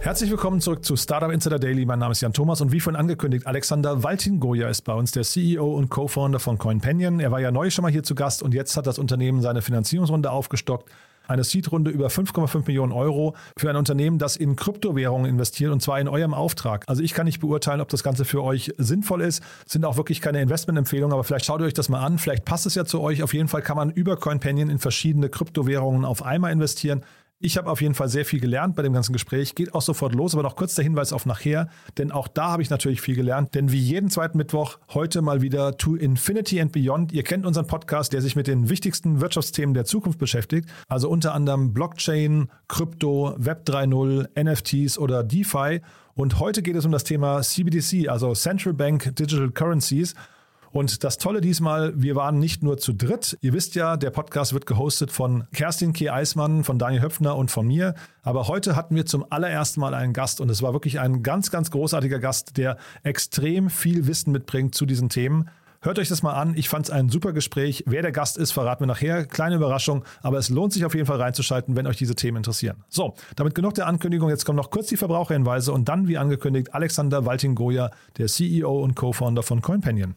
Herzlich willkommen zurück zu Startup Insider Daily. Mein Name ist Jan Thomas und wie vorhin angekündigt, Alexander Waltingoja ist bei uns, der CEO und Co-Founder von CoinPanion. Er war ja neu schon mal hier zu Gast und jetzt hat das Unternehmen seine Finanzierungsrunde aufgestockt. Eine Seed-Runde über 5,5 Millionen Euro für ein Unternehmen, das in Kryptowährungen investiert und zwar in eurem Auftrag. Also ich kann nicht beurteilen, ob das Ganze für euch sinnvoll ist. Sind auch wirklich keine Investmentempfehlungen, aber vielleicht schaut ihr euch das mal an. Vielleicht passt es ja zu euch. Auf jeden Fall kann man über CoinPanion in verschiedene Kryptowährungen auf einmal investieren. Ich habe auf jeden Fall sehr viel gelernt bei dem ganzen Gespräch. Geht auch sofort los, aber noch kurz der Hinweis auf nachher, denn auch da habe ich natürlich viel gelernt. Denn wie jeden zweiten Mittwoch heute mal wieder To Infinity and Beyond. Ihr kennt unseren Podcast, der sich mit den wichtigsten Wirtschaftsthemen der Zukunft beschäftigt. Also unter anderem Blockchain, Krypto, Web 3.0, NFTs oder DeFi. Und heute geht es um das Thema CBDC, also Central Bank Digital Currencies. Und das Tolle diesmal, wir waren nicht nur zu dritt. Ihr wisst ja, der Podcast wird gehostet von Kerstin K. Eismann, von Daniel Höpfner und von mir. Aber heute hatten wir zum allerersten Mal einen Gast und es war wirklich ein ganz, ganz großartiger Gast, der extrem viel Wissen mitbringt zu diesen Themen. Hört euch das mal an. Ich fand es ein super Gespräch. Wer der Gast ist, verraten wir nachher. Kleine Überraschung, aber es lohnt sich auf jeden Fall reinzuschalten, wenn euch diese Themen interessieren. So, damit genug der Ankündigung. Jetzt kommen noch kurz die Verbraucherhinweise und dann, wie angekündigt, Alexander Walting-Goya, der CEO und Co-Founder von CoinPanion.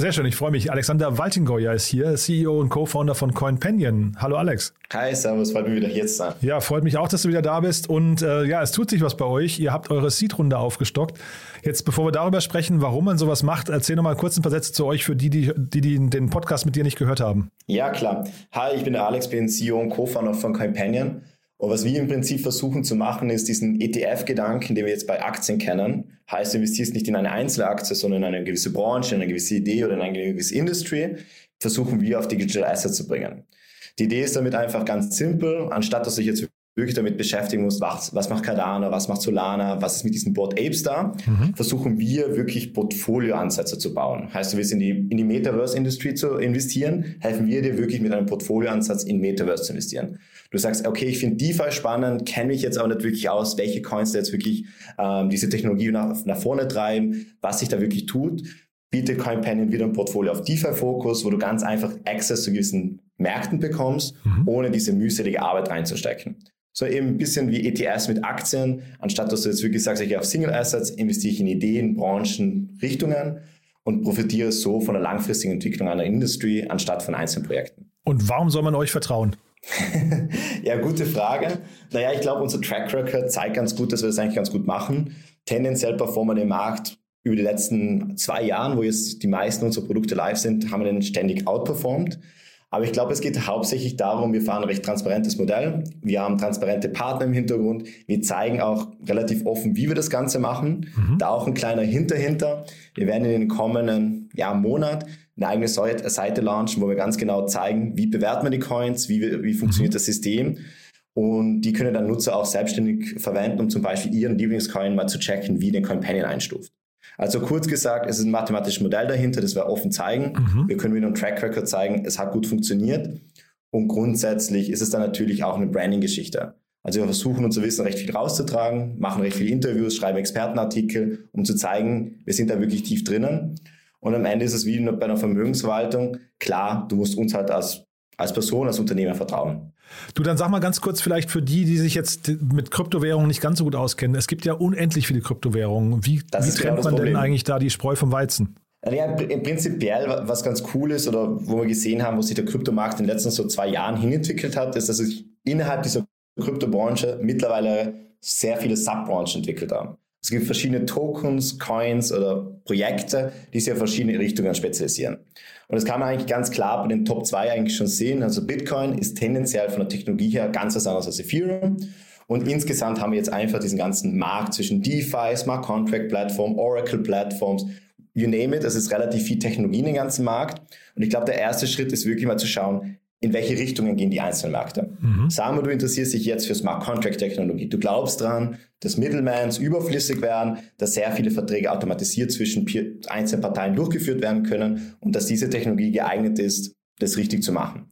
Sehr schön, ich freue mich. Alexander Waltingoya ist hier, CEO und Co-Founder von CoinPanion. Hallo Alex. Hi, servus, freut mich wieder hier zu sein. Ja, freut mich auch, dass du wieder da bist. Und äh, ja, es tut sich was bei euch. Ihr habt eure Seed-Runde aufgestockt. Jetzt, bevor wir darüber sprechen, warum man sowas macht, erzähl noch mal kurz ein paar Sätze zu euch für die, die, die, die den Podcast mit dir nicht gehört haben. Ja, klar. Hi, ich bin der Alex, bin CEO und Co-Founder von CoinPanion. Und was wir im Prinzip versuchen zu machen, ist diesen ETF-Gedanken, den wir jetzt bei Aktien kennen. Heißt, du investierst nicht in eine Einzelaktie, sondern in eine gewisse Branche, in eine gewisse Idee oder in eine gewisse Industry, versuchen wir auf Digital Assets zu bringen. Die Idee ist damit einfach ganz simpel. Anstatt dass ich jetzt wirklich damit beschäftigen muss, was, was macht Cardano, was macht Solana, was ist mit diesen Board Apes da, mhm. versuchen wir wirklich Portfolioansätze zu bauen. Heißt, du willst in die, in die Metaverse-Industrie zu investieren, helfen wir dir wirklich mit einem Portfolioansatz in Metaverse zu investieren. Du sagst, okay, ich finde DeFi spannend, kenne mich jetzt aber nicht wirklich aus, welche Coins da jetzt wirklich ähm, diese Technologie nach, nach vorne treiben, was sich da wirklich tut bietet CoinPanion wieder ein Portfolio auf DeFi-Fokus, wo du ganz einfach Access zu gewissen Märkten bekommst, mhm. ohne diese mühselige Arbeit reinzustecken. So eben ein bisschen wie ETS mit Aktien, anstatt dass du jetzt wirklich sagst, ich gehe auf Single Assets, investiere ich in Ideen, Branchen, Richtungen und profitiere so von der langfristigen Entwicklung einer Industrie anstatt von einzelnen Projekten. Und warum soll man euch vertrauen? ja, gute Frage. Naja, ich glaube, unser Track Record zeigt ganz gut, dass wir das eigentlich ganz gut machen. Tendenziell performen wir den Markt über die letzten zwei Jahren, wo jetzt die meisten unserer Produkte live sind, haben wir den ständig outperformed. Aber ich glaube, es geht hauptsächlich darum, wir fahren ein recht transparentes Modell. Wir haben transparente Partner im Hintergrund. Wir zeigen auch relativ offen, wie wir das Ganze machen. Mhm. Da auch ein kleiner Hinterhinter. Wir werden in den kommenden ja, Monat eine eigene Seite launchen, wo wir ganz genau zeigen, wie bewerten wir die Coins, wie, wie funktioniert mhm. das System. Und die können dann Nutzer auch selbstständig verwenden, um zum Beispiel ihren Lieblingscoin mal zu checken, wie den Companion einstuft. Also kurz gesagt, es ist ein mathematisches Modell dahinter, das wir offen zeigen. Mhm. Wir können wieder einen Track Record zeigen, es hat gut funktioniert. Und grundsätzlich ist es dann natürlich auch eine Branding-Geschichte. Also wir versuchen unser Wissen recht viel rauszutragen, machen recht viele Interviews, schreiben Expertenartikel, um zu zeigen, wir sind da wirklich tief drinnen. Und am Ende ist es wie bei einer Vermögensverwaltung. Klar, du musst uns halt als als Person, als Unternehmer vertrauen. Du, dann sag mal ganz kurz vielleicht für die, die sich jetzt mit Kryptowährungen nicht ganz so gut auskennen. Es gibt ja unendlich viele Kryptowährungen. Wie, wie genau trennt das man denn eigentlich da die Spreu vom Weizen? Ja, im prinzipiell, was ganz cool ist oder wo wir gesehen haben, wo sich der Kryptomarkt in den letzten so zwei Jahren hinentwickelt hat, ist, dass sich innerhalb dieser Kryptobranche mittlerweile sehr viele Subbranchen entwickelt haben. Es gibt verschiedene Tokens, Coins oder Projekte, die sich auf verschiedene Richtungen spezialisieren. Und das kann man eigentlich ganz klar bei den Top 2 eigentlich schon sehen. Also Bitcoin ist tendenziell von der Technologie her ganz was anderes als Ethereum. Und insgesamt haben wir jetzt einfach diesen ganzen Markt zwischen DeFi, Smart Contract Plattform, Oracle Plattforms, you name it. Es ist relativ viel Technologie in den ganzen Markt. Und ich glaube, der erste Schritt ist wirklich mal zu schauen, in welche Richtungen gehen die einzelnen Märkte. Mhm. Sagen wir, du interessierst dich jetzt für Smart Contract Technologie. Du glaubst dran, dass Middlemans überflüssig werden, dass sehr viele Verträge automatisiert zwischen einzelnen Parteien durchgeführt werden können und dass diese Technologie geeignet ist, das richtig zu machen.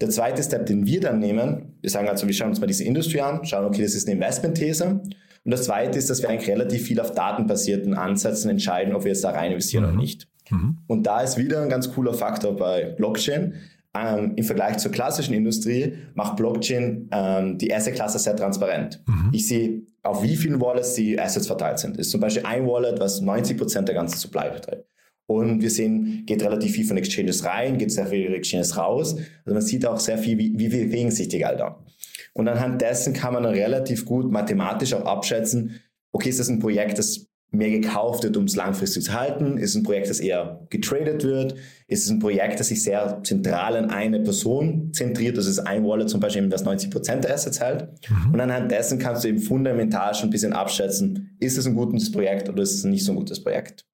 Der zweite Step, den wir dann nehmen, wir sagen also, wir schauen uns mal diese Industrie an, schauen, okay, das ist eine Investmentthese. Und das zweite ist, dass wir eigentlich relativ viel auf datenbasierten Ansätzen entscheiden, ob wir jetzt da rein investieren mhm. oder nicht. Mhm. Und da ist wieder ein ganz cooler Faktor bei Blockchain, ähm, im Vergleich zur klassischen Industrie macht Blockchain ähm, die Asset-Klasse sehr transparent. Mhm. Ich sehe, auf wie vielen Wallets die Assets verteilt sind. Das ist zum Beispiel ein Wallet, was 90 Prozent der ganzen Supply beträgt. Und wir sehen, geht relativ viel von Exchanges rein, geht sehr viel Exchanges raus. Also man sieht auch sehr viel, wie, wie bewegen sich die Gelder. Und anhand dessen kann man dann relativ gut mathematisch auch abschätzen, okay, ist das ein Projekt, das mehr gekauft wird, um es langfristig zu halten? Ist es ein Projekt, das eher getradet wird? Ist es ein Projekt, das sich sehr zentral an eine Person zentriert? Das ist ein Wallet zum Beispiel, das 90 Prozent der Assets hält. Mhm. Und anhand dessen kannst du eben fundamental schon ein bisschen abschätzen, ist es ein gutes Projekt oder ist es nicht so ein gutes Projekt?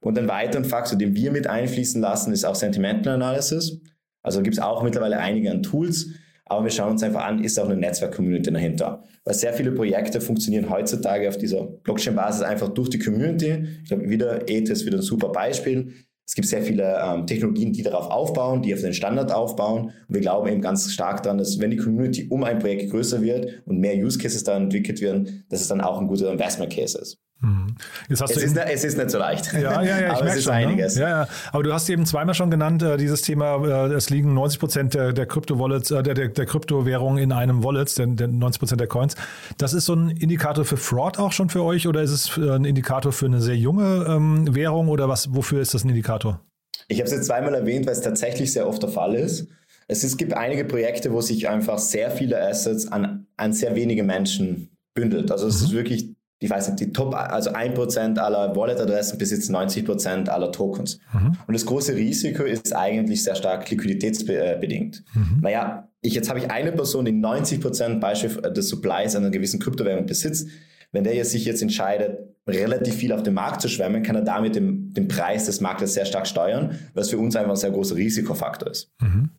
Und ein weiterer Faktor, den wir mit einfließen lassen, ist auch Sentimental Analysis. Also gibt es auch mittlerweile einige an Tools, aber wir schauen uns einfach an, ist auch eine Netzwerk-Community dahinter. Weil sehr viele Projekte funktionieren heutzutage auf dieser Blockchain-Basis einfach durch die Community. Ich glaube, wieder ETH ist wieder ein super Beispiel. Es gibt sehr viele ähm, Technologien, die darauf aufbauen, die auf den Standard aufbauen. Und wir glauben eben ganz stark daran, dass wenn die Community um ein Projekt größer wird und mehr Use Cases da entwickelt werden, dass es dann auch ein guter Investment Case ist. Mhm. es, ist, es, ist, nicht so leicht. Ja, ja, ja, aber es ist schon, ne? einiges. Ne? Ja, ja. Aber du hast eben zweimal schon genannt, äh, dieses Thema, äh, es liegen 90 Prozent der, der Kryptowallets, äh, der, der, der Kryptowährung in einem Wallet, der, der 90 Prozent der Coins. Das ist so ein Indikator für Fraud auch schon für euch oder ist es ein Indikator für eine sehr junge ähm, Währung oder was, wofür ist das ein Indikator? Ich habe es jetzt zweimal erwähnt, weil es tatsächlich sehr oft der Fall ist. Es, ist, gibt einige Projekte, wo sich einfach sehr viele Assets an, an sehr wenige Menschen bündelt. Also es mhm. ist wirklich ich weiß nicht, die Top, also 1% aller Wallet-Adressen besitzen 90% aller Tokens. Mhm. Und das große Risiko ist eigentlich sehr stark liquiditätsbedingt. Mhm. Naja, ich, jetzt habe ich eine Person, die 90% Beispiel des Supplies einer gewissen Kryptowährung besitzt. Wenn der jetzt sich jetzt entscheidet, relativ viel auf den Markt zu schwemmen, kann er damit den, den Preis des Marktes sehr stark steuern, was für uns einfach ein sehr großer Risikofaktor ist. Mhm.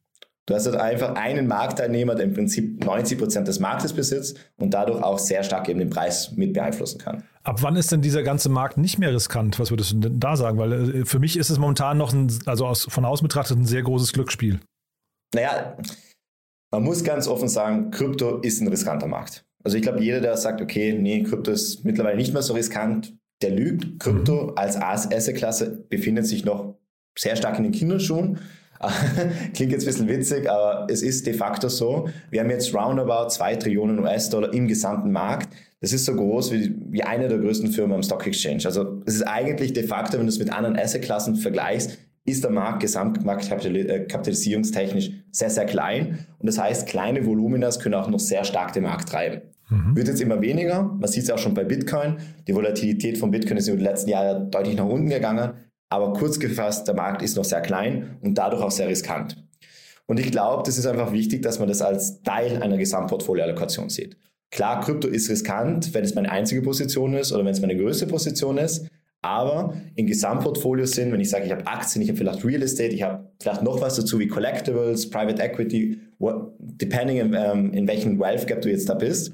Du hast halt einfach einen Marktteilnehmer, der im Prinzip 90 Prozent des Marktes besitzt und dadurch auch sehr stark eben den Preis mit beeinflussen kann. Ab wann ist denn dieser ganze Markt nicht mehr riskant? Was würdest du denn da sagen? Weil äh, für mich ist es momentan noch ein, also aus, von außen betrachtet, ein sehr großes Glücksspiel. Naja, man muss ganz offen sagen, Krypto ist ein riskanter Markt. Also ich glaube, jeder, der sagt, okay, nee, Krypto ist mittlerweile nicht mehr so riskant, der lügt. Krypto mhm. als Asset-Klasse befindet sich noch sehr stark in den Kinderschuhen. Klingt jetzt ein bisschen witzig, aber es ist de facto so. Wir haben jetzt roundabout 2 Trillionen US-Dollar im gesamten Markt. Das ist so groß wie, wie eine der größten Firmen am Stock Exchange. Also es ist eigentlich de facto, wenn du es mit anderen Assetklassen vergleichst, ist der Markt gesamtmarktkapitalisierungstechnisch sehr, sehr klein. Und das heißt, kleine Voluminas können auch noch sehr stark den Markt treiben. Mhm. Wird jetzt immer weniger. Man sieht es auch schon bei Bitcoin. Die Volatilität von Bitcoin ist über die letzten Jahre deutlich nach unten gegangen. Aber kurz gefasst, der Markt ist noch sehr klein und dadurch auch sehr riskant. Und ich glaube, das ist einfach wichtig, dass man das als Teil einer Gesamtportfolioallokation sieht. Klar, Krypto ist riskant, wenn es meine einzige Position ist oder wenn es meine größte Position ist. Aber im Gesamtportfolio sind, wenn ich sage, ich habe Aktien, ich habe vielleicht Real Estate, ich habe vielleicht noch was dazu wie Collectibles, Private Equity, depending in, ähm, in welchem Wealth Gap du jetzt da bist,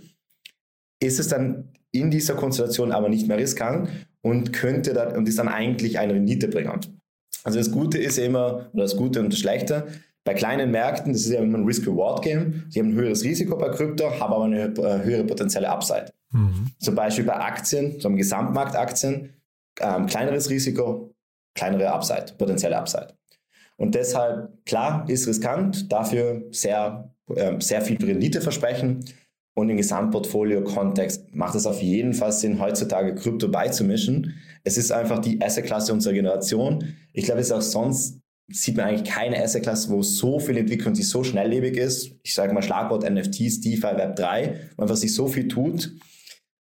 ist es dann in dieser Konstellation aber nicht mehr riskant und könnte dann, und ist dann eigentlich eine Rendite bringen. Also das Gute ist immer, oder das Gute und das Schlechte, bei kleinen Märkten, das ist ja immer ein Risk-Reward-Game. Sie haben ein höheres Risiko bei Krypto, haben aber eine äh, höhere potenzielle Upside. Mhm. Zum Beispiel bei Aktien, so einem Gesamtmarktaktien, ähm, kleineres Risiko, kleinere Upside, potenzielle Upside. Und deshalb, klar, ist riskant, dafür sehr, äh, sehr viel Rendite versprechen. Und im Gesamtportfolio-Kontext macht es auf jeden Fall Sinn, heutzutage Krypto beizumischen. Es ist einfach die Asset-Klasse unserer Generation. Ich glaube, es ist auch sonst sieht man eigentlich keine Asset-Klasse, wo so viel Entwicklung, die so schnelllebig ist. Ich sage mal Schlagwort NFTs, DeFi, Web3, wo einfach sich so viel tut,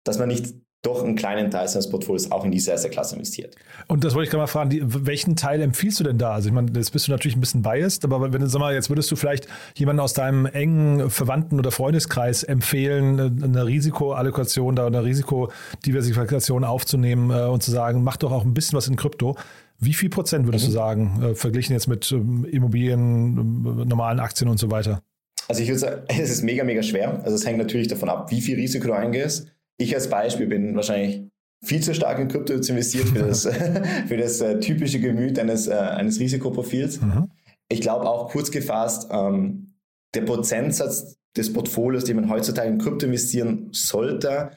dass man nicht doch einen kleinen Teil seines Portfolios auch in diese Asset-Klasse investiert. Und das wollte ich gerade mal fragen, die, welchen Teil empfiehlst du denn da? Also ich meine, jetzt bist du natürlich ein bisschen biased, aber wenn du, sag mal, jetzt würdest du vielleicht jemanden aus deinem engen Verwandten- oder Freundeskreis empfehlen, eine Risikoallokation da, eine Risikodiversifikation aufzunehmen äh, und zu sagen, mach doch auch ein bisschen was in Krypto. Wie viel Prozent würdest mhm. du sagen, äh, verglichen jetzt mit ähm, Immobilien, äh, normalen Aktien und so weiter? Also ich würde sagen, es ist mega, mega schwer. Also es hängt natürlich davon ab, wie viel Risiko du eingehst. Ich als Beispiel bin wahrscheinlich viel zu stark in Krypto investiert für das, für das äh, typische Gemüt eines, äh, eines Risikoprofils. Mhm. Ich glaube auch kurz gefasst, ähm, der Prozentsatz des Portfolios, den man heutzutage in Krypto investieren sollte,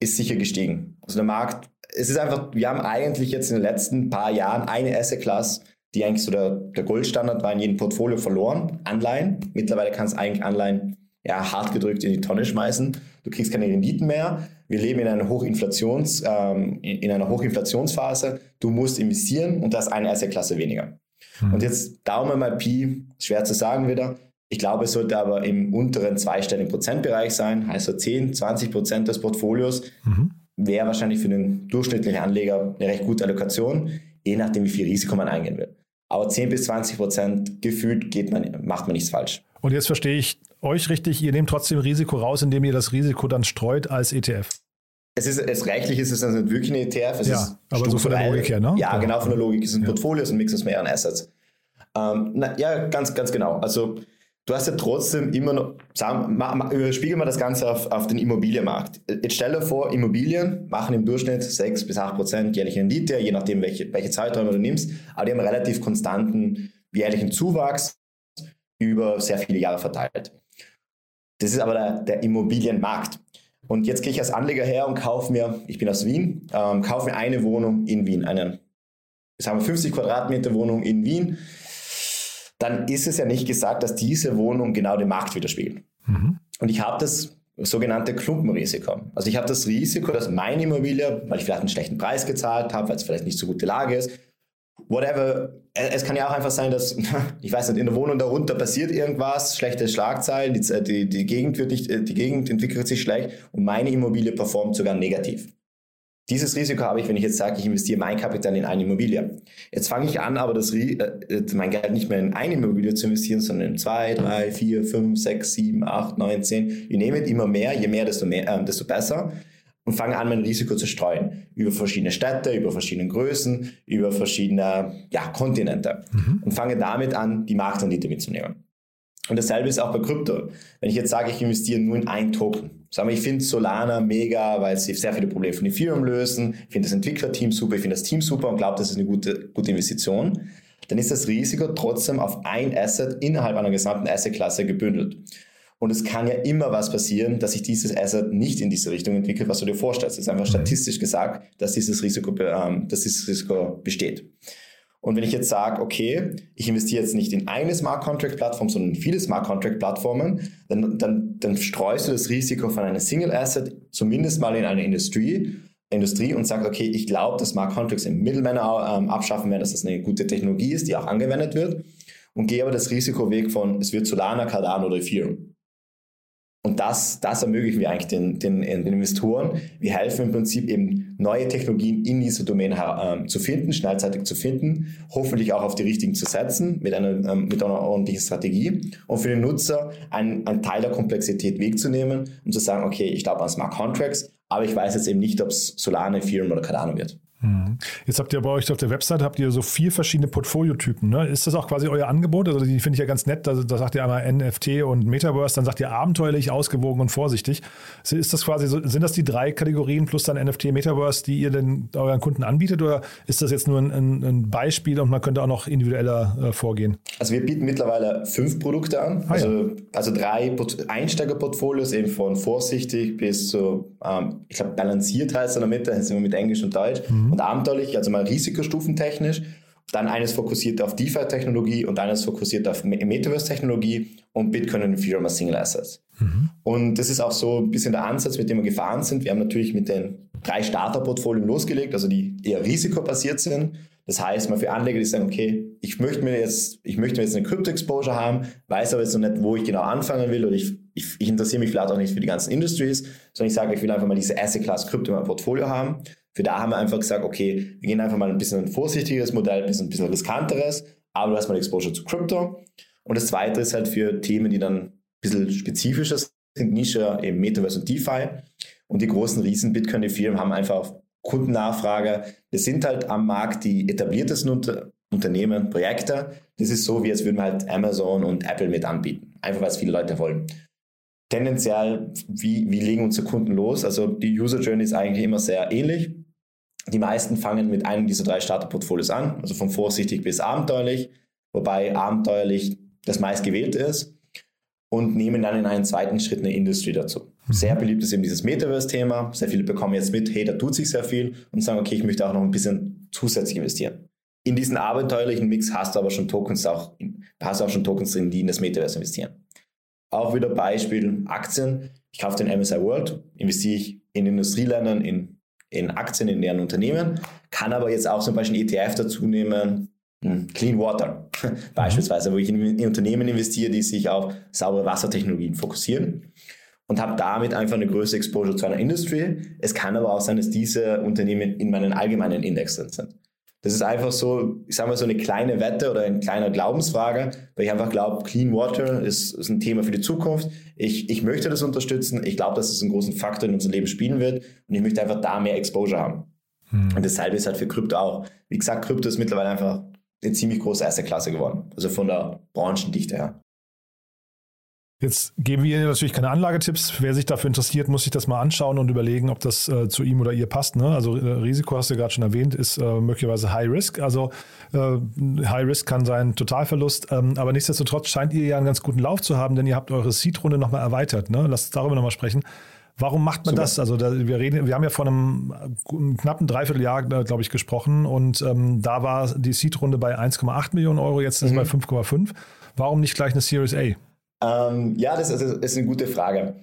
ist sicher gestiegen. Also der Markt, es ist einfach, wir haben eigentlich jetzt in den letzten paar Jahren eine Asset Class, die eigentlich so der, der Goldstandard war in jedem Portfolio verloren, Anleihen. Mittlerweile kannst du eigentlich Anleihen ja, hart gedrückt in die Tonne schmeißen. Du kriegst keine Renditen mehr. Wir leben in einer, Hochinflations, ähm, in einer Hochinflationsphase. Du musst investieren und das eine Assetklasse weniger. Mhm. Und jetzt Daumen mal Pi, schwer zu sagen wieder. Ich glaube, es sollte aber im unteren zweistelligen Prozentbereich sein, heißt so 10, 20 Prozent des Portfolios. Mhm. Wäre wahrscheinlich für den durchschnittlichen Anleger eine recht gute Allokation, je nachdem, wie viel Risiko man eingehen will. Aber 10 bis 20 Prozent gefühlt geht man, macht man nichts falsch. Und jetzt verstehe ich euch richtig, ihr nehmt trotzdem Risiko raus, indem ihr das Risiko dann streut als ETF. Es ist, es rechtlich ist es also nicht wirklich ein ETF. Es ja, ist aber so von der Logik her, ne? Ja, genau, von der Logik. Es ist ein ja. Portfolio, es ist ein Mix aus mehreren Assets. Ähm, na, ja, ganz, ganz genau. Also, du hast ja trotzdem immer noch, sagen, ma, ma, überspiegeln wir das Ganze auf, auf den Immobilienmarkt. Jetzt stell dir vor, Immobilien machen im Durchschnitt 6 bis 8 Prozent jährliche Rendite, je nachdem, welche, welche Zeiträume du nimmst, aber die haben relativ konstanten jährlichen Zuwachs über sehr viele Jahre verteilt. Das ist aber der, der Immobilienmarkt. Und jetzt gehe ich als Anleger her und kaufe mir, ich bin aus Wien, ähm, kaufe mir eine Wohnung in Wien, eine, sagen wir 50 Quadratmeter Wohnung in Wien. Dann ist es ja nicht gesagt, dass diese Wohnung genau den Markt widerspiegelt. Mhm. Und ich habe das sogenannte Klumpenrisiko. Also ich habe das Risiko, dass meine Immobilie, weil ich vielleicht einen schlechten Preis gezahlt habe, weil es vielleicht nicht so gute Lage ist, whatever. Es kann ja auch einfach sein, dass, ich weiß nicht, in der Wohnung darunter passiert irgendwas, schlechte Schlagzeilen, die, die, die, Gegend wird nicht, die Gegend entwickelt sich schlecht und meine Immobilie performt sogar negativ. Dieses Risiko habe ich, wenn ich jetzt sage, ich investiere mein Kapital in eine Immobilie. Jetzt fange ich an, aber das, äh, mein Geld nicht mehr in eine Immobilie zu investieren, sondern in zwei, drei, vier, fünf, sechs, sieben, acht, neun, zehn. Ihr nehmt immer mehr, je mehr, desto, mehr, äh, desto besser und fange an, mein Risiko zu streuen. Über verschiedene Städte, über verschiedene Größen, über verschiedene ja, Kontinente. Mhm. Und fange damit an, die Marktrendite mitzunehmen. Und dasselbe ist auch bei Krypto. Wenn ich jetzt sage, ich investiere nur in ein Token, sagen wir, ich finde Solana mega, weil sie sehr viele Probleme von Ethereum lösen, ich finde das Entwicklerteam super, ich finde das Team super und glaube, das ist eine gute, gute Investition, dann ist das Risiko trotzdem auf ein Asset innerhalb einer gesamten Assetklasse gebündelt. Und es kann ja immer was passieren, dass sich dieses Asset nicht in diese Richtung entwickelt, was du dir vorstellst. Es ist einfach statistisch gesagt, dass dieses Risiko, ähm, dass dieses Risiko besteht. Und wenn ich jetzt sage, okay, ich investiere jetzt nicht in eine Smart Contract Plattform, sondern in viele Smart Contract Plattformen, dann, dann, dann streust du das Risiko von einem Single Asset zumindest mal in eine Industrie, Industrie und sagst, okay, ich glaube, dass Smart Contracts im Mittelmänner ähm, abschaffen werden, dass das eine gute Technologie ist, die auch angewendet wird und gehe aber das Risiko weg von, es wird Solana, Cardano oder Ethereum. Und das, das ermöglichen wir eigentlich den, den, den Investoren. Wir helfen im Prinzip eben neue Technologien in dieser Domain äh, zu finden, schnellzeitig zu finden, hoffentlich auch auf die richtigen zu setzen mit einer, ähm, mit einer ordentlichen Strategie und für den Nutzer einen, einen Teil der Komplexität wegzunehmen und zu sagen, okay, ich glaube an Smart Contracts, aber ich weiß jetzt eben nicht, ob es Solana, Ethereum oder Cardano wird. Mhm. Jetzt habt ihr bei euch auf der Website habt ihr so vier verschiedene Portfoliotypen. Ne? Ist das auch quasi euer Angebot? Also die finde ich ja ganz nett. Da, da sagt ihr einmal NFT und Metaverse, dann sagt ihr abenteuerlich, ausgewogen und vorsichtig. Ist das quasi so, sind das die drei Kategorien plus dann NFT, Metaverse, die ihr denn euren Kunden anbietet? Oder ist das jetzt nur ein, ein Beispiel und man könnte auch noch individueller äh, vorgehen? Also wir bieten mittlerweile fünf Produkte an. Ah, also, ja. also drei Einsteigerportfolios eben von vorsichtig bis zu, ähm, ich glaube, balanciert heißt in der Mitte, sind wir mit Englisch und Deutsch. Mhm und abenteuerlich, also mal risikostufentechnisch. dann eines fokussiert auf DeFi-Technologie und eines fokussiert auf Metaverse-Technologie und Bitcoin und Ethereum als Single Assets. Mhm. Und das ist auch so ein bisschen der Ansatz, mit dem wir gefahren sind. Wir haben natürlich mit den drei Starter-Portfolien losgelegt, also die eher risikobasiert sind. Das heißt, mal für Anleger, die sagen, okay, ich möchte mir jetzt, ich möchte mir jetzt eine Crypto-Exposure haben, weiß aber jetzt noch nicht, wo ich genau anfangen will oder ich, ich, ich interessiere mich vielleicht auch nicht für die ganzen Industries, sondern ich sage, ich will einfach mal diese Asset-Class Krypto in meinem Portfolio haben. Für da haben wir einfach gesagt, okay, wir gehen einfach mal ein bisschen ein vorsichtigeres Modell, ein bisschen, ein bisschen riskanteres, aber du hast mal Exposure zu Krypto. Und das zweite ist halt für Themen, die dann ein bisschen spezifischer sind, Nische im Metaverse und DeFi. Und die großen Riesen, Bitcoin, Ethereum, haben einfach Kundennachfrage. Das sind halt am Markt die etabliertesten Unter Unternehmen, Projekte. Das ist so, wie als würden wir halt Amazon und Apple mit anbieten. Einfach weil es viele Leute wollen. Tendenziell, wie, wie legen unsere Kunden los? Also die User Journey ist eigentlich immer sehr ähnlich. Die meisten fangen mit einem dieser drei Starterportfolios an, also von vorsichtig bis abenteuerlich, wobei abenteuerlich das meistgewählte ist und nehmen dann in einen zweiten Schritt eine Industrie dazu. Mhm. Sehr beliebt ist eben dieses Metaverse-Thema. Sehr viele bekommen jetzt mit, hey, da tut sich sehr viel und sagen, okay, ich möchte auch noch ein bisschen zusätzlich investieren. In diesen abenteuerlichen Mix hast du aber schon Tokens auch, hast du auch schon Tokens drin, die in das Metaverse investieren. Auch wieder Beispiel Aktien. Ich kaufe den MSI World, investiere ich in Industrieländern in, in Aktien in deren Unternehmen, kann aber jetzt auch zum Beispiel einen ETF dazu nehmen, hm, Clean Water beispielsweise, wo ich in, in Unternehmen investiere, die sich auf saubere Wassertechnologien fokussieren und habe damit einfach eine größere Exposure zu einer Industrie. Es kann aber auch sein, dass diese Unternehmen in meinen allgemeinen Index drin sind. Das ist einfach so, ich sage mal, so eine kleine Wette oder eine kleine Glaubensfrage, weil ich einfach glaube, Clean Water ist, ist ein Thema für die Zukunft. Ich, ich möchte das unterstützen. Ich glaube, dass es einen großen Faktor in unserem Leben spielen wird und ich möchte einfach da mehr Exposure haben. Hm. Und dasselbe ist halt für Krypto auch. Wie gesagt, Krypto ist mittlerweile einfach eine ziemlich große erste Klasse geworden. Also von der Branchendichte her. Jetzt geben wir Ihnen natürlich keine Anlagetipps. Wer sich dafür interessiert, muss sich das mal anschauen und überlegen, ob das äh, zu ihm oder ihr passt. Ne? Also äh, Risiko hast du gerade schon erwähnt, ist äh, möglicherweise High Risk. Also äh, High Risk kann sein Totalverlust, ähm, aber nichtsdestotrotz scheint ihr ja einen ganz guten Lauf zu haben, denn ihr habt eure Seed-Runde nochmal erweitert. Ne? Lasst uns darüber nochmal sprechen. Warum macht man Super. das? Also da, wir reden, wir haben ja vor einem, einem knappen Dreivierteljahr, äh, glaube ich, gesprochen und ähm, da war die Seed-Runde bei 1,8 Millionen Euro, jetzt ist mhm. es bei 5,5. Warum nicht gleich eine Series A? Ähm, ja, das ist, das ist, eine gute Frage.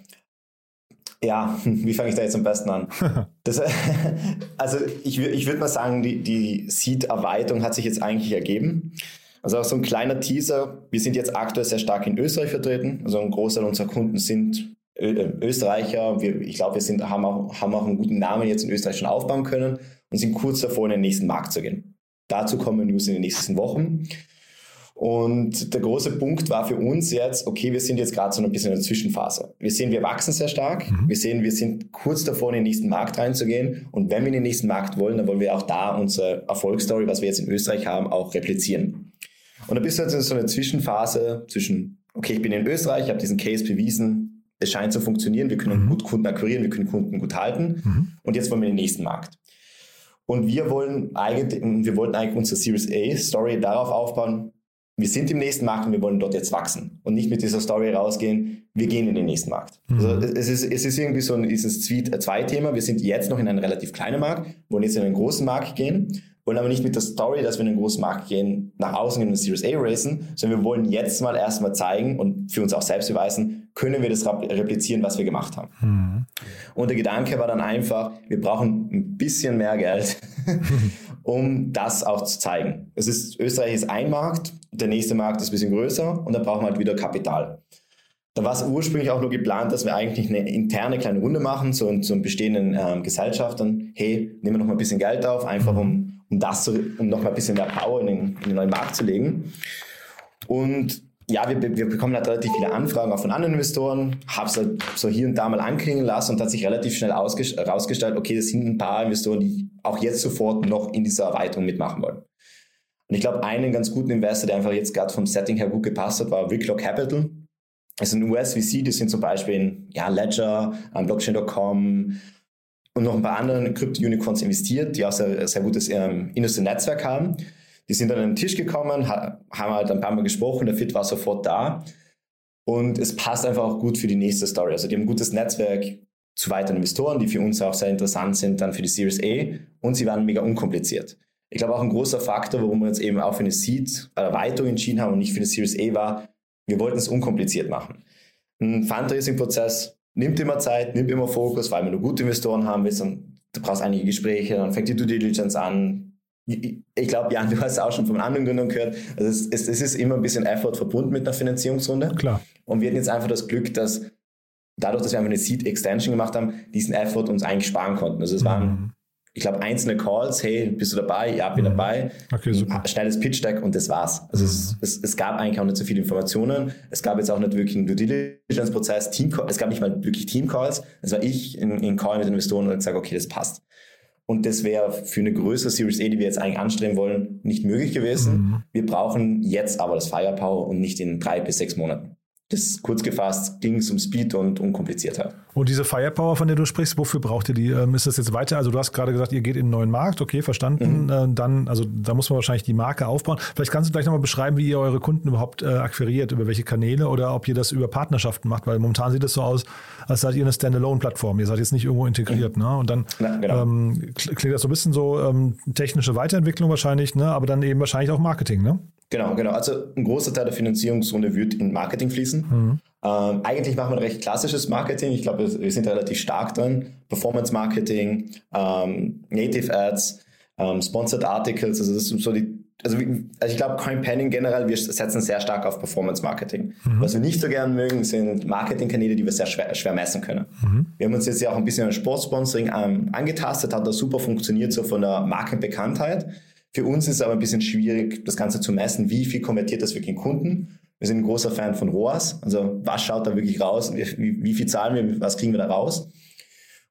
Ja, wie fange ich da jetzt am besten an? Das, also ich, ich würde mal sagen, die, die Seed-Erweiterung hat sich jetzt eigentlich ergeben. Also auch so ein kleiner Teaser. Wir sind jetzt aktuell sehr stark in Österreich vertreten. Also ein Großteil unserer Kunden sind Österreicher. Wir, ich glaube, wir sind, haben, auch, haben auch einen guten Namen jetzt in Österreich schon aufbauen können und sind kurz davor, in den nächsten Markt zu gehen. Dazu kommen News in den nächsten Wochen. Und der große Punkt war für uns jetzt, okay, wir sind jetzt gerade so ein bisschen in der Zwischenphase. Wir sehen, wir wachsen sehr stark. Mhm. Wir sehen, wir sind kurz davor, in den nächsten Markt reinzugehen. Und wenn wir in den nächsten Markt wollen, dann wollen wir auch da unsere Erfolgsstory, was wir jetzt in Österreich haben, auch replizieren. Und da bist du jetzt in so einer Zwischenphase zwischen, okay, ich bin in Österreich, ich habe diesen Case bewiesen, es scheint zu funktionieren, wir können mhm. gut Kunden akquirieren, wir können Kunden gut halten. Mhm. Und jetzt wollen wir in den nächsten Markt. Und wir wollen eigentlich, wir wollten eigentlich unsere Series A Story darauf aufbauen, wir sind im nächsten Markt und wir wollen dort jetzt wachsen und nicht mit dieser Story rausgehen, wir gehen in den nächsten Markt. Mhm. Also es ist, es ist irgendwie so ein, dieses Zwei-Thema. Wir sind jetzt noch in einem relativ kleinen Markt, wollen jetzt in einen großen Markt gehen, wollen aber nicht mit der Story, dass wir in einen großen Markt gehen, nach außen in eine Series A racen, sondern wir wollen jetzt mal erstmal zeigen und für uns auch selbst beweisen, können wir das replizieren, was wir gemacht haben. Mhm. Und der Gedanke war dann einfach, wir brauchen ein bisschen mehr Geld, um das auch zu zeigen. Es ist, Österreich ist ein Markt, der nächste Markt ist ein bisschen größer und dann brauchen wir halt wieder Kapital. Da war es ursprünglich auch nur geplant, dass wir eigentlich eine interne kleine Runde machen zu, zu bestehenden ähm, Gesellschaftern. Hey, nehmen wir noch mal ein bisschen Geld auf, einfach um, um das, zu, um noch mal ein bisschen mehr Power in den, in den neuen Markt zu legen. Und ja, wir, wir bekommen halt relativ viele Anfragen auch von anderen Investoren, habe es halt so hier und da mal anklingen lassen und hat sich relativ schnell herausgestellt, okay, das sind ein paar Investoren, die auch jetzt sofort noch in dieser Erweiterung mitmachen wollen. Und ich glaube, einen ganz guten Investor, der einfach jetzt gerade vom Setting her gut gepasst hat, war Wicklow Capital. Das ist ein US-VC, die sind zum Beispiel in ja, Ledger, Blockchain.com und noch ein paar anderen Krypto-Unicorns investiert, die auch sehr, sehr gutes ähm, Industrie-Netzwerk haben. Die sind dann an den Tisch gekommen, haben halt ein paar Mal gesprochen, der Fit war sofort da. Und es passt einfach auch gut für die nächste Story. Also die haben ein gutes Netzwerk zu weiteren Investoren, die für uns auch sehr interessant sind, dann für die Series A. Und sie waren mega unkompliziert. Ich glaube auch ein großer Faktor, warum wir uns eben auch für eine Seed-Erweiterung entschieden haben und nicht für eine Series A war, wir wollten es unkompliziert machen. Ein Fundraising-Prozess nimmt immer Zeit, nimmt immer Fokus, weil wenn du gute Investoren haben willst und du brauchst einige Gespräche, dann fängt die Due Diligence an. Ich glaube, Jan, du hast es auch schon von anderen Gründern gehört. Also es, es, es, ist immer ein bisschen Effort verbunden mit einer Finanzierungsrunde. Klar. Und wir hatten jetzt einfach das Glück, dass dadurch, dass wir einfach eine Seed Extension gemacht haben, diesen Effort uns eigentlich sparen konnten. Also es waren mhm ich glaube, einzelne Calls, hey, bist du dabei? Ja, bin mhm. dabei. Okay, super. Schnelles Pitch-Deck und das war's. Also mhm. es, es, es, gab eigentlich auch nicht so viele Informationen. Es gab jetzt auch nicht wirklich einen Due Diligence-Prozess, Team es gab nicht mal wirklich Team-Calls. Es war ich in, in Call mit Investoren und gesagt, okay, das passt. Und das wäre für eine größere Series A, die wir jetzt eigentlich anstreben wollen, nicht möglich gewesen. Mhm. Wir brauchen jetzt aber das Firepower und nicht in drei bis sechs Monaten das kurz gefasst ging es um Speed und Unkompliziertheit. Und diese Firepower, von der du sprichst, wofür braucht ihr die? Ähm, ist das jetzt weiter? Also du hast gerade gesagt, ihr geht in einen neuen Markt, okay, verstanden. Mhm. Äh, dann, also da muss man wahrscheinlich die Marke aufbauen. Vielleicht kannst du gleich nochmal beschreiben, wie ihr eure Kunden überhaupt äh, akquiriert, über welche Kanäle oder ob ihr das über Partnerschaften macht, weil momentan sieht es so aus, als seid ihr eine Standalone-Plattform. Ihr seid jetzt nicht irgendwo integriert, mhm. ne? Und dann Na, genau. ähm, klingt das so ein bisschen so ähm, technische Weiterentwicklung wahrscheinlich, ne? Aber dann eben wahrscheinlich auch Marketing, ne? Genau, genau. Also ein großer Teil der Finanzierungsrunde wird in Marketing fließen. Mhm. Ähm, eigentlich machen wir recht klassisches Marketing. Ich glaube, wir sind relativ stark drin. Performance Marketing, ähm, Native Ads, ähm, Sponsored Articles. Also das ist so die also, also ich glaube, Coin generell, wir setzen sehr stark auf Performance Marketing. Mhm. Was wir nicht so gern mögen, sind Marketingkanäle, die wir sehr schwer, schwer messen können. Mhm. Wir haben uns jetzt ja auch ein bisschen an Sportsponsoring ähm, angetastet, hat das super funktioniert, so von der Markenbekanntheit. Für uns ist es aber ein bisschen schwierig, das Ganze zu messen, wie viel konvertiert das wirklich in Kunden. Wir sind ein großer Fan von ROAS, also was schaut da wirklich raus, wie, wie viel zahlen wir, was kriegen wir da raus.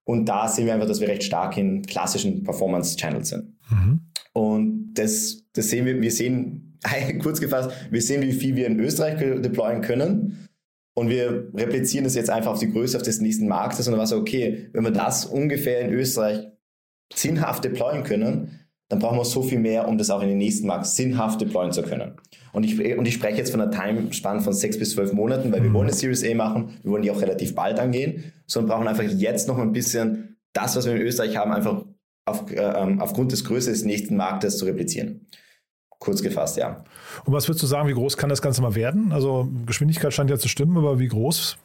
Und da sehen wir einfach, dass wir recht stark in klassischen Performance-Channels sind. Mhm. Und das, das sehen wir, wir sehen, kurz gefasst, wir sehen, wie viel wir in Österreich deployen können. Und wir replizieren das jetzt einfach auf die Größe auf des nächsten Marktes und dann war so, okay, wenn wir das ungefähr in Österreich sinnhaft deployen können, dann brauchen wir so viel mehr, um das auch in den nächsten Markt sinnhaft deployen zu können. Und ich, und ich spreche jetzt von einer Timespanne von sechs bis zwölf Monaten, weil wir mhm. wollen eine Series A machen, wir wollen die auch relativ bald angehen, sondern brauchen einfach jetzt noch ein bisschen das, was wir in Österreich haben, einfach auf, äh, ähm, aufgrund des Größe des nächsten Marktes zu replizieren. Kurz gefasst, ja. Und was würdest du sagen, wie groß kann das Ganze mal werden? Also Geschwindigkeit scheint ja zu stimmen, aber wie groß?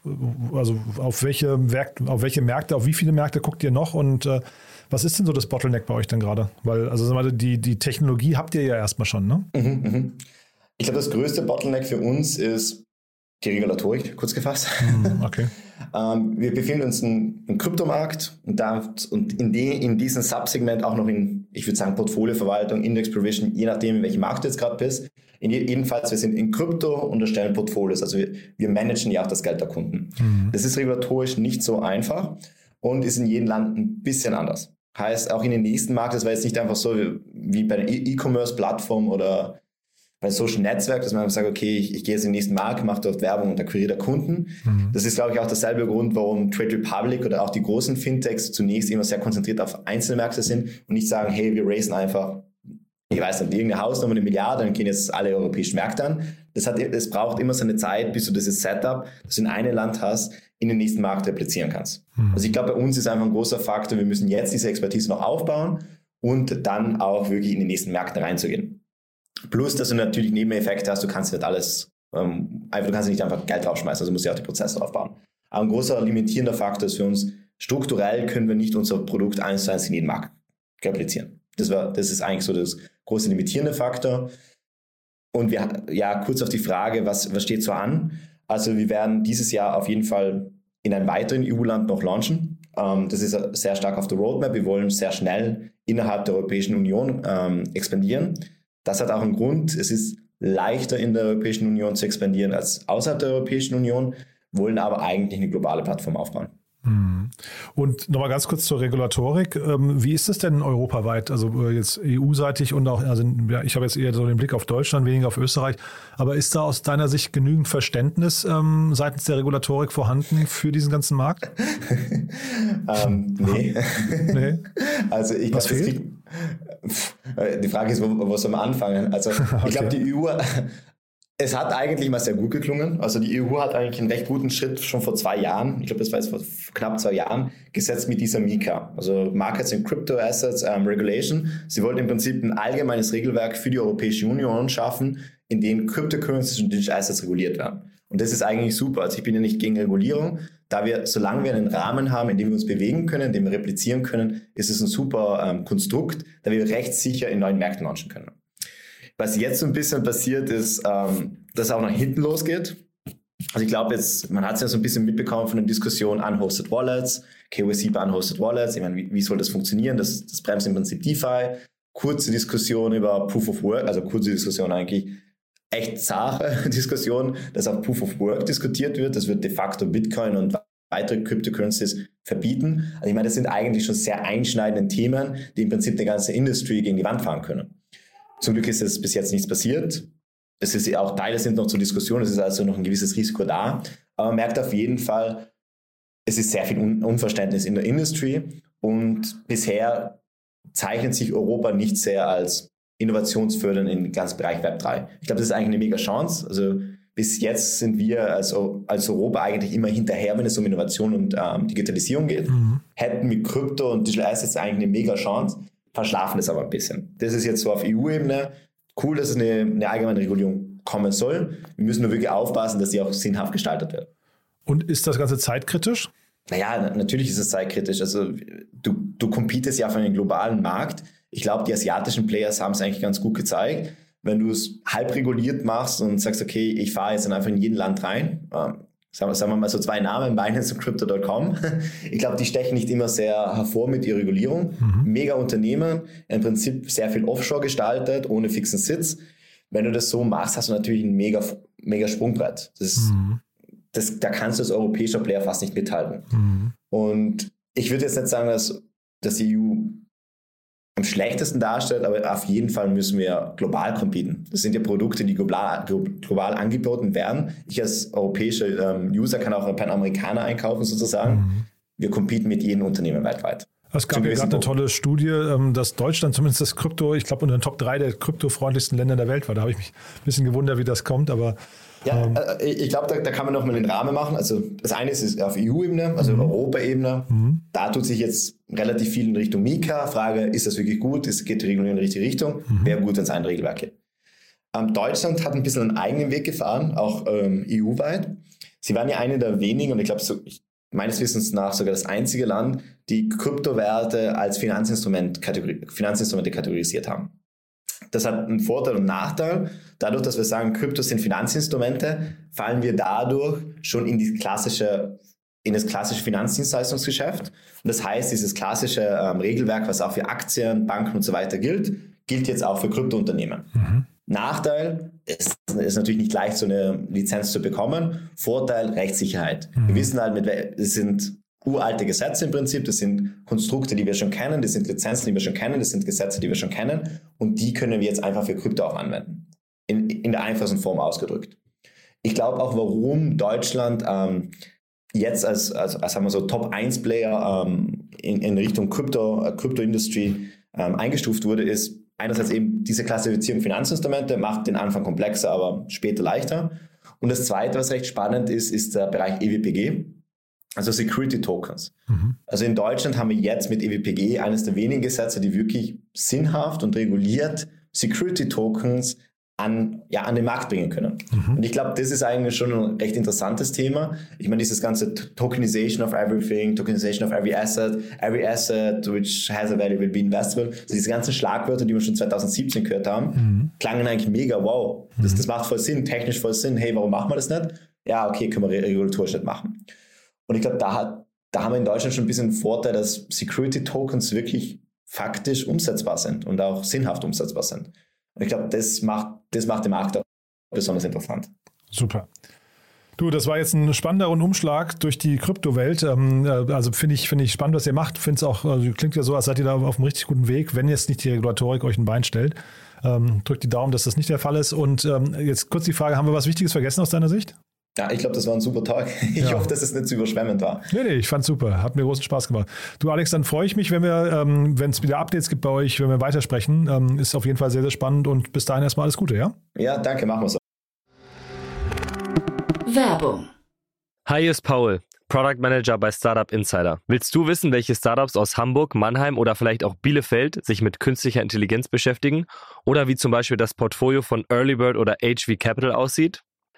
Also auf welche, auf welche Märkte, auf wie viele Märkte guckt ihr noch und äh, was ist denn so das Bottleneck bei euch denn gerade? Weil, also die, die Technologie habt ihr ja erstmal schon, ne? Mhm, mhm. Ich glaube, das größte Bottleneck für uns ist die Regulatorik, kurz gefasst. Mhm, okay. ähm, wir befinden uns in, im Kryptomarkt und, da, und in, de, in diesem Subsegment auch noch in, ich würde sagen, Portfolioverwaltung, Index Provision, je nachdem, in welchem Markt du jetzt gerade bist. In, jedenfalls, wir sind in Krypto und erstellen Portfolios. Also wir, wir managen ja auch das Geld der Kunden. Mhm. Das ist regulatorisch nicht so einfach und ist in jedem Land ein bisschen anders. Heißt, auch in den nächsten Markt, das war jetzt nicht einfach so wie bei einer E-Commerce-Plattform oder bei Social Netzwerk, dass man einfach sagt, okay, ich, ich gehe jetzt in den nächsten Markt, mache dort Werbung und akquiriere da Kunden. Mhm. Das ist, glaube ich, auch derselbe Grund, warum Trade Republic oder auch die großen Fintechs zunächst immer sehr konzentriert auf Einzelmärkte sind und nicht sagen, hey, wir racen einfach, ich weiß nicht, irgendeine Hausnummer, eine Milliarde, dann gehen jetzt alle europäischen Märkte an. Das, hat, das braucht immer so eine Zeit, bis du dieses Setup, das du in einem Land hast, in den nächsten Markt replizieren kannst. Mhm. Also ich glaube, bei uns ist einfach ein großer Faktor, wir müssen jetzt diese Expertise noch aufbauen und dann auch wirklich in die nächsten Märkte reinzugehen. Plus, dass du natürlich Nebeneffekte hast, du kannst nicht alles, ähm, einfach, du kannst nicht einfach Geld draufschmeißen, also musst du auch die Prozesse aufbauen. Aber ein großer limitierender Faktor ist für uns, strukturell können wir nicht unser Produkt eins zu eins in jeden Markt replizieren. Das, war, das ist eigentlich so das große limitierende Faktor. Und wir, ja, kurz auf die Frage, was, was steht so an? Also wir werden dieses Jahr auf jeden Fall in einem weiteren EU-Land noch launchen. Ähm, das ist sehr stark auf der Roadmap. Wir wollen sehr schnell innerhalb der Europäischen Union ähm, expandieren. Das hat auch einen Grund. Es ist leichter in der Europäischen Union zu expandieren als außerhalb der Europäischen Union, wollen aber eigentlich eine globale Plattform aufbauen. Hm. Und nochmal ganz kurz zur Regulatorik. Ähm, wie ist es denn europaweit? Also äh, jetzt EU-seitig und auch, also ja, ich habe jetzt eher so den Blick auf Deutschland, weniger auf Österreich. Aber ist da aus deiner Sicht genügend Verständnis ähm, seitens der Regulatorik vorhanden für diesen ganzen Markt? ähm, nee. nee. Also ich glaube, äh, die Frage ist, wo, wo soll man anfangen? Also okay. ich glaube, die EU Es hat eigentlich mal sehr gut geklungen. Also die EU hat eigentlich einen recht guten Schritt schon vor zwei Jahren, ich glaube, das war jetzt vor knapp zwei Jahren, gesetzt mit dieser MiCA, also Markets in Crypto Assets um, Regulation. Sie wollten im Prinzip ein allgemeines Regelwerk für die Europäische Union schaffen, in dem Cryptocurrencies und Digital Assets reguliert werden. Und das ist eigentlich super. Also ich bin ja nicht gegen Regulierung. Da wir, solange wir einen Rahmen haben, in dem wir uns bewegen können, in dem wir replizieren können, ist es ein super ähm, Konstrukt, da wir recht sicher in neuen Märkten launchen können. Was jetzt so ein bisschen passiert ist, ähm, dass es auch nach hinten losgeht. Also ich glaube jetzt, man hat es ja so ein bisschen mitbekommen von den Diskussionen Unhosted Wallets, KYC bei Unhosted Wallets. Ich meine, wie, wie soll das funktionieren? Das, das bremst im Prinzip DeFi. Kurze Diskussion über Proof of Work, also kurze Diskussion eigentlich, echt zahre Diskussion, dass auch Proof of Work diskutiert wird. Das wird de facto Bitcoin und weitere Cryptocurrencies verbieten. Also ich meine, das sind eigentlich schon sehr einschneidende Themen, die im Prinzip die ganze Industrie gegen die Wand fahren können. Zum Glück ist es bis jetzt nichts passiert. Es ist auch Teile sind noch zur Diskussion, es ist also noch ein gewisses Risiko da. Aber man merkt auf jeden Fall, es ist sehr viel Unverständnis in der Industrie und bisher zeichnet sich Europa nicht sehr als innovationsfördernd im ganzen Bereich Web 3. Ich glaube, das ist eigentlich eine mega Chance. Also bis jetzt sind wir als, als Europa eigentlich immer hinterher, wenn es um Innovation und ähm, Digitalisierung geht. Mhm. Hätten mit Krypto und Digital Assets eigentlich eine mega Chance verschlafen es aber ein bisschen. Das ist jetzt so auf EU-Ebene. Cool, dass es eine, eine allgemeine Regulierung kommen soll. Wir müssen nur wirklich aufpassen, dass sie auch sinnhaft gestaltet wird. Und ist das Ganze zeitkritisch? Naja, natürlich ist es zeitkritisch. Also du, du competest ja auf einen globalen Markt. Ich glaube, die asiatischen Players haben es eigentlich ganz gut gezeigt. Wenn du es halb reguliert machst und sagst, okay, ich fahre jetzt dann einfach in jeden Land rein, ähm, sagen wir mal so zwei Namen, Binance und Crypto.com. Ich glaube, die stechen nicht immer sehr hervor mit ihrer Regulierung. Mhm. Mega Unternehmen, im Prinzip sehr viel Offshore gestaltet, ohne fixen Sitz. Wenn du das so machst, hast du natürlich ein mega, mega Sprungbrett. Das, mhm. das, da kannst du als europäischer Player fast nicht mithalten. Mhm. Und ich würde jetzt nicht sagen, dass, dass die EU am schlechtesten darstellt, aber auf jeden Fall müssen wir global competen. Das sind ja Produkte, die global, global angeboten werden. Ich als europäischer ähm, User kann auch einen Panamerikaner einkaufen sozusagen. Mhm. Wir competen mit jedem Unternehmen weltweit. Es gab ja gerade eine tolle Studie, ähm, dass Deutschland zumindest das Krypto, ich glaube, unter den Top 3 der kryptofreundlichsten Länder der Welt war. Da habe ich mich ein bisschen gewundert, wie das kommt, aber ja, ähm, äh, ich glaube, da, da, kann man nochmal den Rahmen machen. Also das eine ist auf EU-Ebene, also mhm. Europaebene. Mhm. Da tut sich jetzt relativ viel in Richtung Mika. Frage, ist das wirklich gut? Ist, geht die Regelung in die richtige Richtung? Mhm. Wäre gut, wenn es ein Regelwerk gibt. Ähm, Deutschland hat ein bisschen einen eigenen Weg gefahren, auch ähm, EU-weit. Sie waren ja eine der wenigen und ich glaube, so, meines Wissens nach sogar das einzige Land, die Kryptowerte als Finanzinstrument kategori Finanzinstrumente kategorisiert haben. Das hat einen Vorteil und Nachteil. Dadurch, dass wir sagen, Kryptos sind Finanzinstrumente, fallen wir dadurch schon in die klassische in das klassische Finanzdienstleistungsgeschäft. Und das heißt, dieses klassische ähm, Regelwerk, was auch für Aktien, Banken und so weiter gilt, gilt jetzt auch für Kryptounternehmen. Mhm. Nachteil ist, ist natürlich nicht leicht, so eine Lizenz zu bekommen. Vorteil, Rechtssicherheit. Mhm. Wir wissen halt, mit, es sind uralte Gesetze im Prinzip. Das sind Konstrukte, die wir schon kennen, das sind Lizenzen, die wir schon kennen, das sind Gesetze, die wir schon kennen und die können wir jetzt einfach für Krypto auch anwenden. In, in der einfachsten Form ausgedrückt. Ich glaube auch, warum Deutschland ähm, jetzt als, als, als sagen wir so Top-1-Player ähm, in, in Richtung Krypto, äh, Krypto-Industry ähm, eingestuft wurde, ist einerseits eben diese Klassifizierung Finanzinstrumente, macht den Anfang komplexer, aber später leichter. Und das Zweite, was recht spannend ist, ist der Bereich EWPG also Security Tokens. Mhm. Also in Deutschland haben wir jetzt mit EWPG eines der wenigen Gesetze, die wirklich sinnhaft und reguliert Security Tokens an, ja, an den Markt bringen können. Mhm. Und ich glaube, das ist eigentlich schon ein recht interessantes Thema. Ich meine, dieses ganze Tokenization of everything, Tokenization of every asset, every asset which has a value will be investable. Also diese ganzen Schlagwörter, die wir schon 2017 gehört haben, mhm. klangen eigentlich mega wow. Das, mhm. das macht voll Sinn, technisch voll Sinn. Hey, warum machen wir das nicht? Ja, okay, können wir Regulatorschritt machen. Und ich glaube, da, da haben wir in Deutschland schon ein bisschen Vorteil, dass Security Tokens wirklich faktisch umsetzbar sind und auch sinnhaft umsetzbar sind. Und ich glaube, das macht, das macht den Markt auch besonders interessant. Super. Du, das war jetzt ein spannender Umschlag durch die Kryptowelt. Ähm, äh, also finde ich, finde ich spannend, was ihr macht. Finde auch, also klingt ja so, als seid ihr da auf einem richtig guten Weg, wenn jetzt nicht die Regulatorik euch ein Bein stellt. Ähm, drückt die Daumen, dass das nicht der Fall ist. Und ähm, jetzt kurz die Frage, haben wir was Wichtiges vergessen aus deiner Sicht? Ja, ich glaube, das war ein super Tag. Ich ja. hoffe, dass es nicht zu überschwemmend war. Nee, nee, ich fand super. Hat mir großen Spaß gemacht. Du, Alex, dann freue ich mich, wenn wir, ähm, wenn es wieder Updates gibt bei euch, wenn wir weitersprechen. Ähm, ist auf jeden Fall sehr, sehr spannend und bis dahin erstmal alles Gute, ja? Ja, danke, machen wir so. Werbung. Hi, hier ist Paul, Product Manager bei Startup Insider. Willst du wissen, welche Startups aus Hamburg, Mannheim oder vielleicht auch Bielefeld sich mit künstlicher Intelligenz beschäftigen? Oder wie zum Beispiel das Portfolio von Earlybird oder HV Capital aussieht?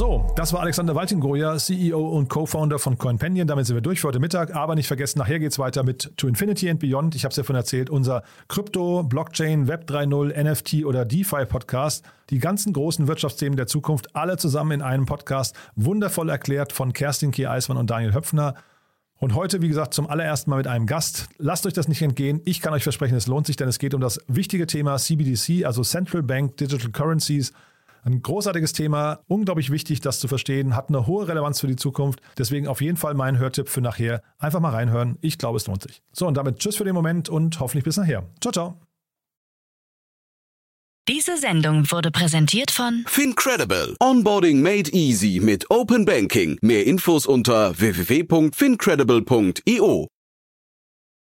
So, das war Alexander Waltingoja, CEO und Co-Founder von CoinPenion. Damit sind wir durch für heute Mittag. Aber nicht vergessen, nachher geht es weiter mit To Infinity and Beyond. Ich habe es ja vorhin erzählt, unser Krypto, Blockchain, Web 3.0, NFT oder DeFi-Podcast. Die ganzen großen Wirtschaftsthemen der Zukunft, alle zusammen in einem Podcast. Wundervoll erklärt von Kerstin K. Eismann und Daniel Höpfner. Und heute, wie gesagt, zum allerersten Mal mit einem Gast. Lasst euch das nicht entgehen. Ich kann euch versprechen, es lohnt sich, denn es geht um das wichtige Thema CBDC, also Central Bank Digital Currencies. Ein großartiges Thema, unglaublich wichtig, das zu verstehen, hat eine hohe Relevanz für die Zukunft. Deswegen auf jeden Fall mein Hörtipp für nachher. Einfach mal reinhören. Ich glaube, es lohnt sich. So, und damit tschüss für den Moment und hoffentlich bis nachher. Ciao, ciao. Diese Sendung wurde präsentiert von Fincredible. Onboarding made easy mit Open Banking. Mehr Infos unter www.fincredible.io.